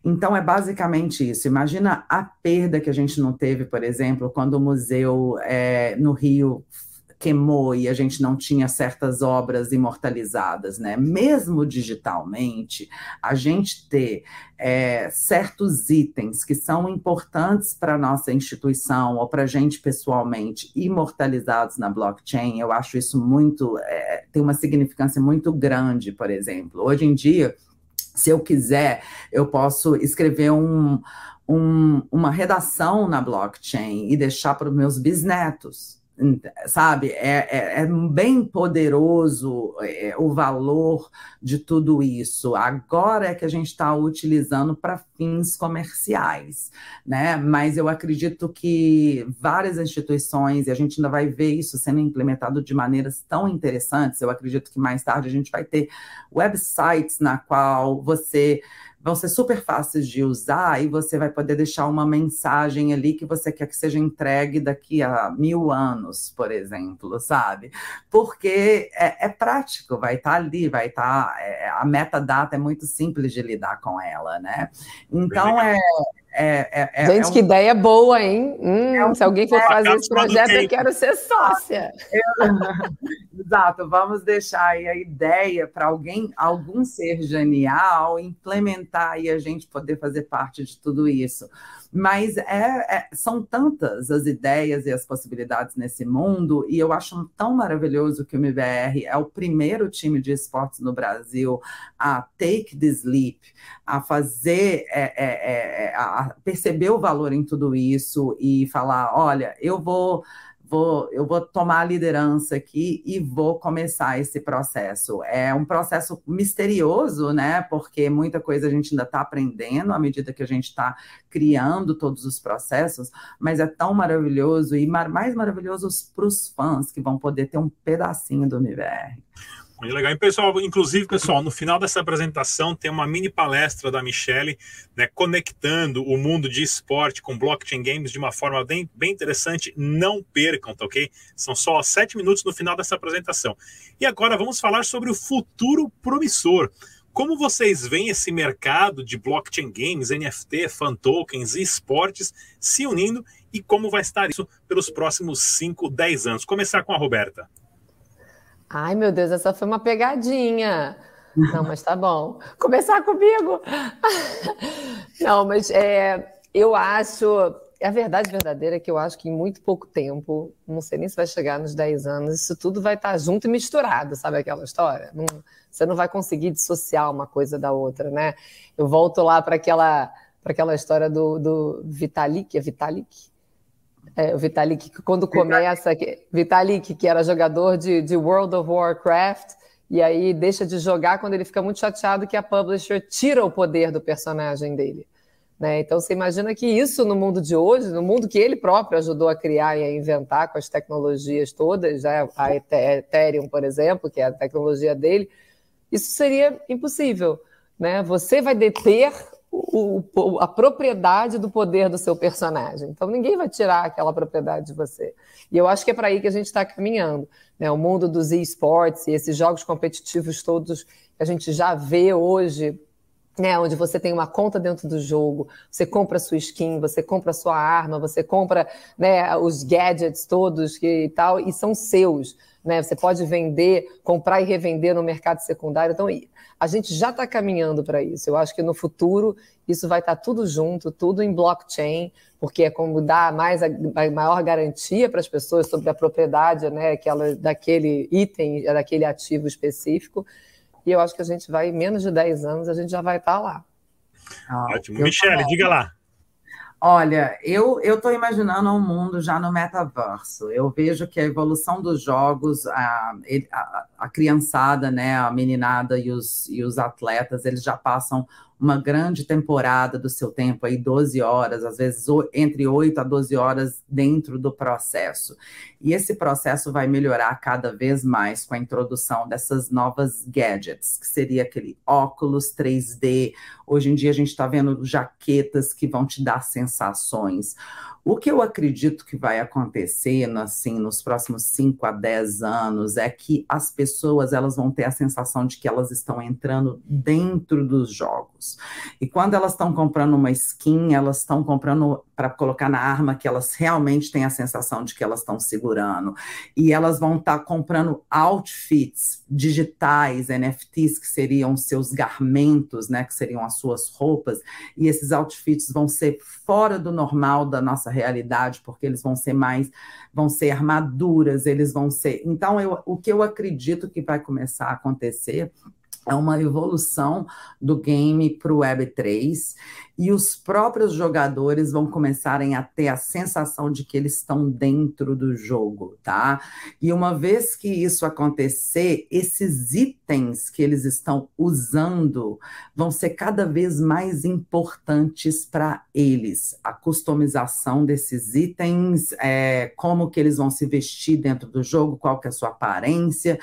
Então, é basicamente isso. Imagina a perda que a gente não teve, por exemplo, quando o museu é, no Rio queimou e a gente não tinha certas obras imortalizadas, né? Mesmo digitalmente, a gente ter é, certos itens que são importantes para nossa instituição ou para a gente pessoalmente imortalizados na blockchain, eu acho isso muito, é, tem uma significância muito grande, por exemplo. Hoje em dia, se eu quiser, eu posso escrever um, um, uma redação na blockchain e deixar para os meus bisnetos sabe? É, é, é, bem poderoso é, o valor de tudo isso. Agora é que a gente está utilizando para fins comerciais, né? Mas eu acredito que várias instituições, e a gente ainda vai ver isso sendo implementado de maneiras tão interessantes. Eu acredito que mais tarde a gente vai ter websites na qual você vão ser super fáceis de usar e você vai poder deixar uma mensagem ali que você quer que seja entregue daqui a mil anos, por exemplo, sabe? Porque é, é prático, vai estar tá ali, vai estar. Tá, é, a metadata é muito simples de lidar com ela, né? Então é. É, é, é, Gente, é um... que ideia boa, hein? Hum, é um... se alguém for fazer esse projeto, eu quero ser sócia. Exato, vamos deixar aí a ideia para alguém, algum ser genial, implementar e a gente poder fazer parte de tudo isso. Mas é, é, são tantas as ideias e as possibilidades nesse mundo, e eu acho tão maravilhoso que o MBR é o primeiro time de esportes no Brasil a take this leap, a fazer, é, é, é a perceber o valor em tudo isso e falar: olha, eu vou vou, eu vou tomar a liderança aqui e vou começar esse processo. É um processo misterioso, né? Porque muita coisa a gente ainda está aprendendo à medida que a gente está criando todos os processos, mas é tão maravilhoso e mais maravilhoso para os fãs que vão poder ter um pedacinho do MVR. Muito legal. E, pessoal, inclusive, pessoal, no final dessa apresentação tem uma mini palestra da Michelle, né, conectando o mundo de esporte com blockchain games de uma forma bem, bem interessante. Não percam, tá ok? São só sete minutos no final dessa apresentação. E agora vamos falar sobre o futuro promissor. Como vocês veem esse mercado de blockchain games, NFT, fan tokens e esportes se unindo e como vai estar isso pelos próximos 5, 10 anos? Começar com a Roberta. Ai, meu Deus, essa foi uma pegadinha. Não, mas tá bom. Começar comigo? Não, mas é, eu acho. A verdade verdadeira é que eu acho que em muito pouco tempo, não sei nem se vai chegar nos 10 anos, isso tudo vai estar junto e misturado, sabe aquela história? Não, você não vai conseguir dissociar uma coisa da outra, né? Eu volto lá para aquela, aquela história do, do Vitalik, é Vitalik? É, o Vitalik, quando começa, Vitalik, que era jogador de, de World of Warcraft, e aí deixa de jogar quando ele fica muito chateado que a publisher tira o poder do personagem dele. Né? Então você imagina que isso no mundo de hoje, no mundo que ele próprio ajudou a criar e a inventar com as tecnologias todas, né? a Ethereum, por exemplo, que é a tecnologia dele, isso seria impossível. Né? Você vai deter o, a propriedade do poder do seu personagem. Então ninguém vai tirar aquela propriedade de você. E eu acho que é para aí que a gente está caminhando. Né? O mundo dos esportes e esses jogos competitivos todos que a gente já vê hoje né, onde você tem uma conta dentro do jogo, você compra sua skin, você compra sua arma, você compra né, os gadgets todos que, e tal, e são seus. Né? Você pode vender, comprar e revender no mercado secundário. Então, a gente já está caminhando para isso. Eu acho que no futuro isso vai estar tá tudo junto, tudo em blockchain, porque é como dar mais a, a maior garantia para as pessoas sobre a propriedade né, aquela, daquele item, daquele ativo específico. E eu acho que a gente vai, em menos de 10 anos, a gente já vai estar tá lá. Ah, Ótimo. Michele, diga lá. Olha, eu estou imaginando um mundo já no metaverso. Eu vejo que a evolução dos jogos, a, a, a criançada, né, a meninada e os, e os atletas, eles já passam uma grande temporada do seu tempo, aí 12 horas, às vezes entre 8 a 12 horas dentro do processo. E esse processo vai melhorar cada vez mais com a introdução dessas novas gadgets, que seria aquele óculos 3D. Hoje em dia a gente está vendo jaquetas que vão te dar sensações. O que eu acredito que vai acontecer, assim, nos próximos 5 a 10 anos, é que as pessoas elas vão ter a sensação de que elas estão entrando dentro dos jogos. E quando elas estão comprando uma skin, elas estão comprando para colocar na arma que elas realmente têm a sensação de que elas estão segurando. E elas vão estar tá comprando outfits digitais, NFTs, que seriam seus garmentos, né, que seriam as suas roupas, e esses outfits vão ser fora do normal da nossa realidade, porque eles vão ser mais, vão ser armaduras, eles vão ser. Então, eu, o que eu acredito que vai começar a acontecer é uma evolução do game para o Web3 e os próprios jogadores vão começarem a ter a sensação de que eles estão dentro do jogo, tá? E uma vez que isso acontecer, esses itens que eles estão usando vão ser cada vez mais importantes para eles. A customização desses itens, é, como que eles vão se vestir dentro do jogo, qual que é a sua aparência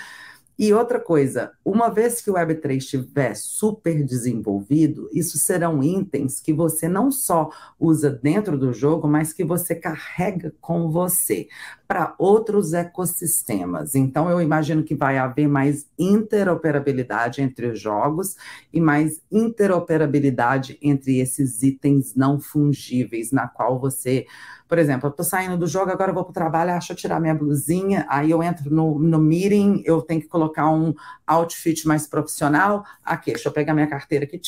e outra coisa, uma vez que o Web3 estiver super desenvolvido, isso serão itens que você não só usa dentro do jogo, mas que você carrega com você para outros ecossistemas. Então, eu imagino que vai haver mais interoperabilidade entre os jogos e mais interoperabilidade entre esses itens não fungíveis, na qual você por exemplo, eu estou saindo do jogo, agora eu vou para o trabalho, acho eu tirar minha blusinha, aí eu entro no, no meeting, eu tenho que colocar um outfit mais profissional. Aqui, deixa eu pegar minha carteira aqui.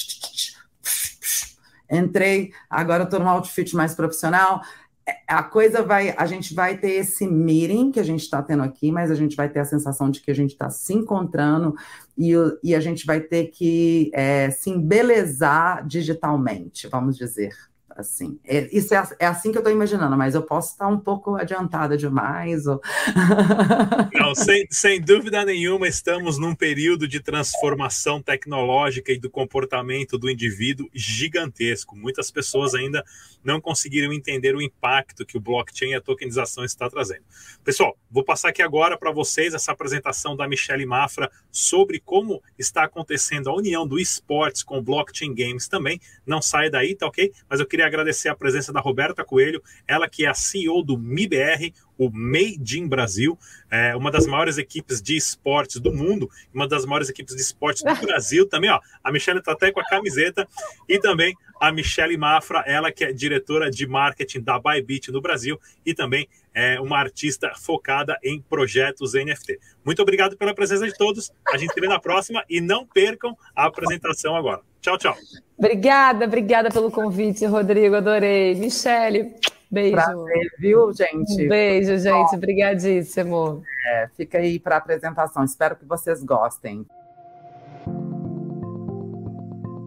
Entrei, agora estou num outfit mais profissional. É, a coisa vai, a gente vai ter esse meeting que a gente está tendo aqui, mas a gente vai ter a sensação de que a gente está se encontrando e, e, a gente vai ter que é, se embelezar digitalmente, vamos dizer assim. É, isso é, é, assim que eu estou imaginando, mas eu posso estar um pouco adiantada demais. Ou... Não, sem, sem dúvida nenhuma, estamos num período de transformação tecnológica e do comportamento do indivíduo gigantesco. Muitas pessoas ainda não conseguiram entender o impacto que o blockchain e a tokenização está trazendo. Pessoal, vou passar aqui agora para vocês essa apresentação da Michelle Mafra sobre como está acontecendo a união do esportes com blockchain games também. Não sai daí, tá ok? Mas eu queria agradecer a presença da Roberta Coelho, ela que é a CEO do MIBR, o Made in Brasil, é uma das maiores equipes de esportes do mundo, uma das maiores equipes de esportes do Brasil também, ó. A Michelle está até com a camiseta e também a Michelle Mafra, ela que é diretora de marketing da Bybit no Brasil e também é uma artista focada em projetos NFT. Muito obrigado pela presença de todos. A gente se vê na próxima e não percam a apresentação agora. Tchau, tchau. Obrigada, obrigada pelo convite, Rodrigo. Adorei. Michele, beijo. Prazer, viu, gente? Um beijo, gente. Obrigadíssimo. É, fica aí para a apresentação. Espero que vocês gostem.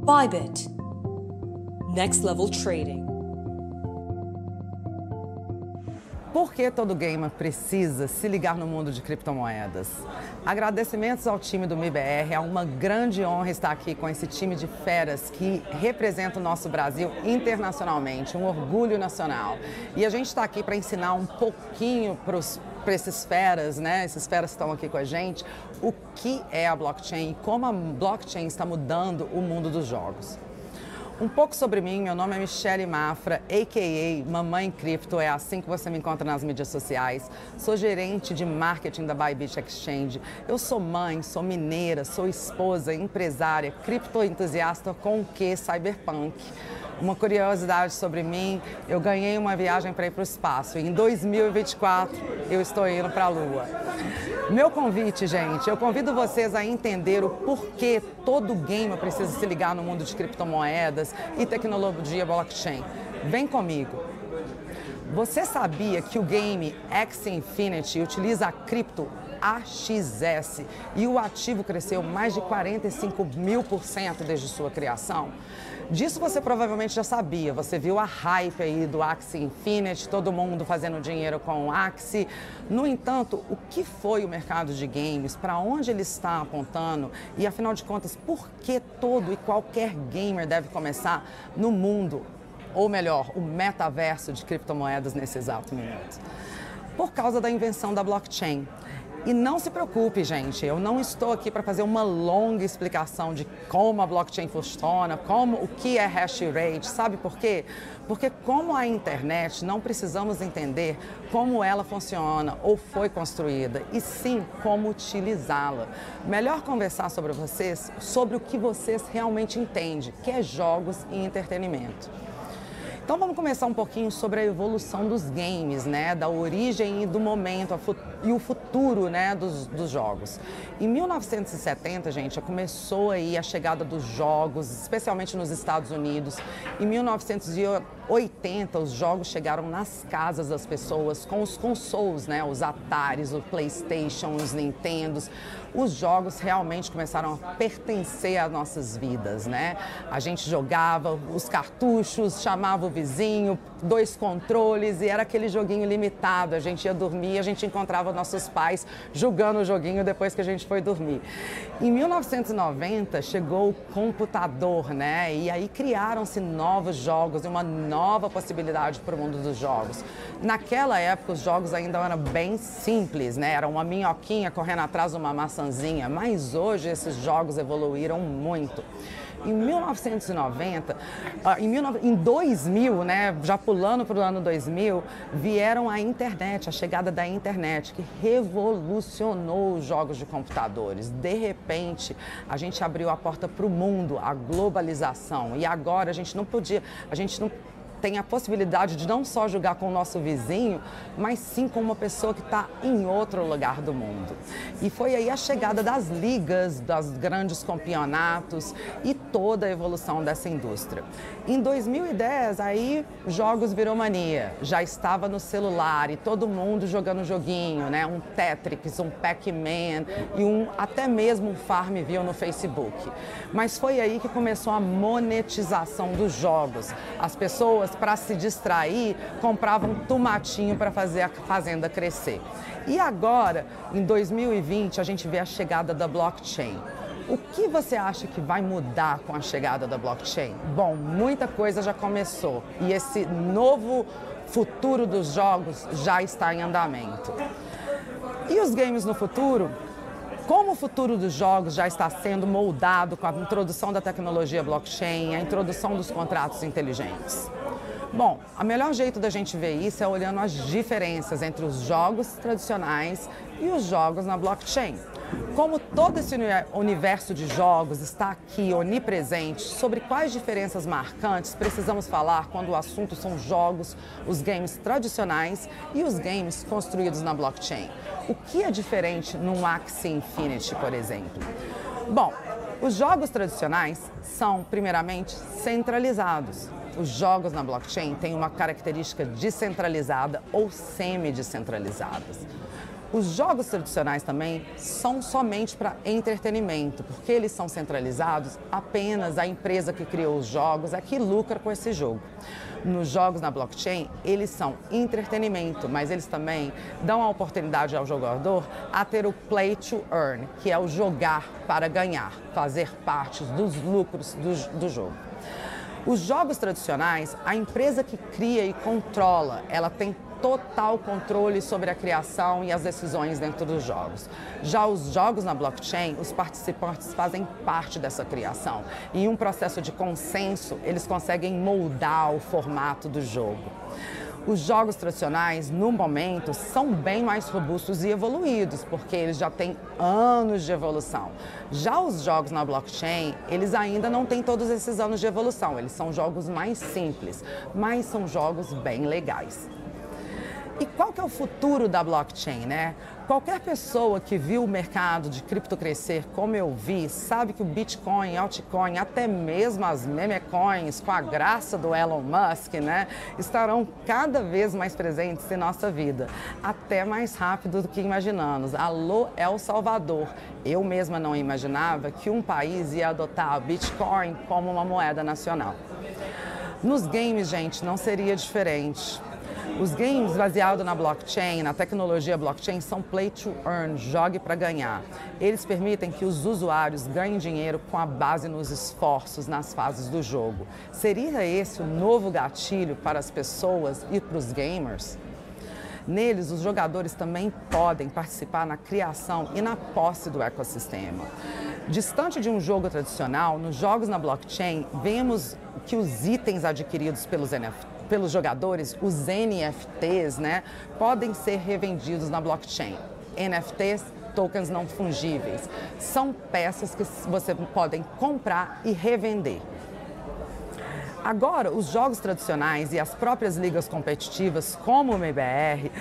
Bybit. Next Level Trading. Por que todo gamer precisa se ligar no mundo de criptomoedas? Agradecimentos ao time do MIBR, é uma grande honra estar aqui com esse time de feras que representa o nosso Brasil internacionalmente, um orgulho nacional. E a gente está aqui para ensinar um pouquinho para esses feras, né? Esses feras que estão aqui com a gente, o que é a blockchain e como a blockchain está mudando o mundo dos jogos. Um pouco sobre mim, meu nome é Michele Mafra, a.k.a. Mamãe Cripto, é assim que você me encontra nas mídias sociais. Sou gerente de marketing da Bybit Exchange. Eu sou mãe, sou mineira, sou esposa, empresária, criptoentusiasta com o que cyberpunk. Uma curiosidade sobre mim, eu ganhei uma viagem para ir para o espaço. Em 2024, eu estou indo para a Lua. Meu convite, gente, eu convido vocês a entender o porquê todo gamer precisa se ligar no mundo de criptomoedas e tecnologia blockchain. Vem comigo. Você sabia que o game X Infinity utiliza a cripto AXS e o ativo cresceu mais de 45 mil por cento desde sua criação. Disso você provavelmente já sabia, você viu a hype aí do Axie Infinity, todo mundo fazendo dinheiro com o Axie. No entanto, o que foi o mercado de games, para onde ele está apontando e afinal de contas, por que todo e qualquer gamer deve começar no mundo, ou melhor, o metaverso de criptomoedas nesse exato momento? Por causa da invenção da blockchain. E não se preocupe, gente, eu não estou aqui para fazer uma longa explicação de como a blockchain funciona, como o que é hash rate, sabe por quê? Porque como a internet, não precisamos entender como ela funciona ou foi construída, e sim como utilizá-la. Melhor conversar sobre vocês, sobre o que vocês realmente entendem, que é jogos e entretenimento. Então vamos começar um pouquinho sobre a evolução dos games, né? Da origem e do momento e o futuro, né? Dos, dos jogos. Em 1970, gente, começou aí a chegada dos jogos, especialmente nos Estados Unidos. Em 1980, os jogos chegaram nas casas das pessoas com os consoles, né? Os Ataris, o PlayStation, os Nintendos os jogos realmente começaram a pertencer às nossas vidas, né? A gente jogava os cartuchos, chamava o vizinho, dois controles e era aquele joguinho limitado. A gente ia dormir a gente encontrava nossos pais jogando o joguinho depois que a gente foi dormir. Em 1990 chegou o computador, né? E aí criaram-se novos jogos e uma nova possibilidade para o mundo dos jogos. Naquela época os jogos ainda eram bem simples, né? Era uma minhoquinha correndo atrás de uma mas hoje esses jogos evoluíram muito. Em 1990, ah, em 2000, né, já pulando para o ano 2000, vieram a internet, a chegada da internet, que revolucionou os jogos de computadores. De repente, a gente abriu a porta para o mundo, a globalização. E agora a gente não podia, a gente não tem a possibilidade de não só jogar com o nosso vizinho, mas sim com uma pessoa que está em outro lugar do mundo. E foi aí a chegada das ligas, dos grandes campeonatos e toda a evolução dessa indústria. Em 2010, aí jogos virou mania. Já estava no celular e todo mundo jogando joguinho, né? Um Tetris, um Pac-Man e um até mesmo um Farmville no Facebook. Mas foi aí que começou a monetização dos jogos. As pessoas, para se distrair, compravam tomatinho para fazer a fazenda crescer. E agora, em 2020, a gente vê a chegada da blockchain. O que você acha que vai mudar com a chegada da blockchain? Bom, muita coisa já começou e esse novo futuro dos jogos já está em andamento. E os games no futuro? Como o futuro dos jogos já está sendo moldado com a introdução da tecnologia blockchain, a introdução dos contratos inteligentes? Bom, o melhor jeito da gente ver isso é olhando as diferenças entre os jogos tradicionais e os jogos na blockchain. Como todo esse universo de jogos está aqui onipresente, sobre quais diferenças marcantes precisamos falar quando o assunto são jogos, os games tradicionais e os games construídos na blockchain? O que é diferente num Axie Infinity, por exemplo? Bom, os jogos tradicionais são, primeiramente, centralizados. Os jogos na blockchain têm uma característica descentralizada ou semi-descentralizadas. Os jogos tradicionais também são somente para entretenimento, porque eles são centralizados, apenas a empresa que criou os jogos é que lucra com esse jogo. Nos jogos na blockchain, eles são entretenimento, mas eles também dão a oportunidade ao jogador a ter o play to earn, que é o jogar para ganhar, fazer parte dos lucros do, do jogo. Os jogos tradicionais, a empresa que cria e controla, ela tem total controle sobre a criação e as decisões dentro dos jogos. Já os jogos na blockchain, os participantes fazem parte dessa criação. Em um processo de consenso, eles conseguem moldar o formato do jogo. Os jogos tradicionais, no momento, são bem mais robustos e evoluídos, porque eles já têm anos de evolução. Já os jogos na blockchain, eles ainda não têm todos esses anos de evolução. Eles são jogos mais simples, mas são jogos bem legais. E qual que é o futuro da blockchain, né? Qualquer pessoa que viu o mercado de cripto crescer como eu vi, sabe que o Bitcoin, altcoin, até mesmo as memecoins, com a graça do Elon Musk, né, estarão cada vez mais presentes em nossa vida, até mais rápido do que imaginamos. Alô, El Salvador. Eu mesma não imaginava que um país ia adotar o Bitcoin como uma moeda nacional. Nos games, gente, não seria diferente. Os games baseados na blockchain, na tecnologia blockchain, são play to earn, jogue para ganhar. Eles permitem que os usuários ganhem dinheiro com a base nos esforços nas fases do jogo. Seria esse o novo gatilho para as pessoas e para os gamers? Neles, os jogadores também podem participar na criação e na posse do ecossistema. Distante de um jogo tradicional, nos jogos na blockchain, vemos que os itens adquiridos pelos NFTs pelos jogadores, os NFTs, né, podem ser revendidos na blockchain. NFTs, tokens não fungíveis, são peças que você podem comprar e revender. Agora, os jogos tradicionais e as próprias ligas competitivas, como o MBR,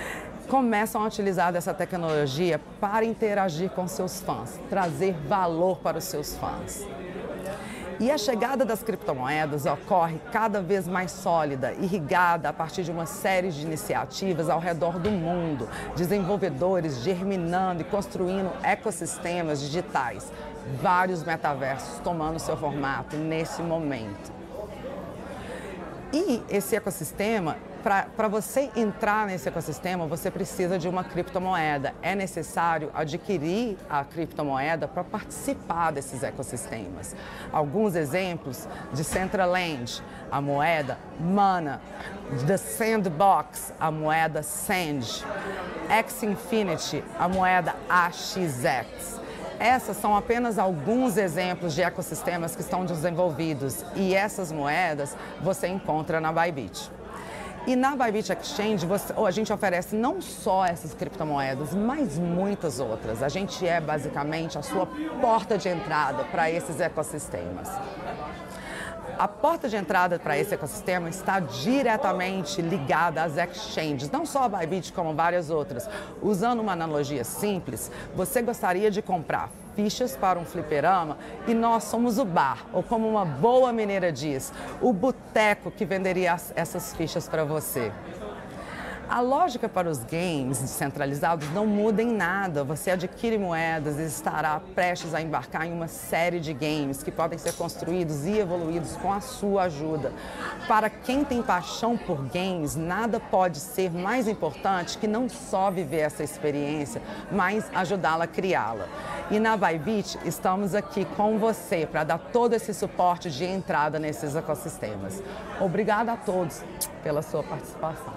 começam a utilizar dessa tecnologia para interagir com seus fãs, trazer valor para os seus fãs. E a chegada das criptomoedas ocorre cada vez mais sólida, irrigada a partir de uma série de iniciativas ao redor do mundo, desenvolvedores germinando e construindo ecossistemas digitais, vários metaversos tomando seu formato nesse momento. E esse ecossistema para você entrar nesse ecossistema, você precisa de uma criptomoeda. É necessário adquirir a criptomoeda para participar desses ecossistemas. Alguns exemplos de Centraland, a moeda Mana, The Sandbox, a moeda Sand, X Infinity, a moeda AXX. Essas são apenas alguns exemplos de ecossistemas que estão desenvolvidos e essas moedas você encontra na Bybit. E na Bybit Exchange, você, a gente oferece não só essas criptomoedas, mas muitas outras. A gente é basicamente a sua porta de entrada para esses ecossistemas. A porta de entrada para esse ecossistema está diretamente ligada às exchanges, não só a Bybit, como várias outras. Usando uma analogia simples, você gostaria de comprar fichas para um fliperama e nós somos o bar, ou como uma boa mineira diz, o boteco que venderia essas fichas para você. A lógica para os games descentralizados não muda em nada. Você adquire moedas e estará prestes a embarcar em uma série de games que podem ser construídos e evoluídos com a sua ajuda. Para quem tem paixão por games, nada pode ser mais importante que não só viver essa experiência, mas ajudá-la a criá-la. E na Bybit estamos aqui com você para dar todo esse suporte de entrada nesses ecossistemas. Obrigada a todos pela sua participação.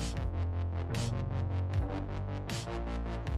Thank you.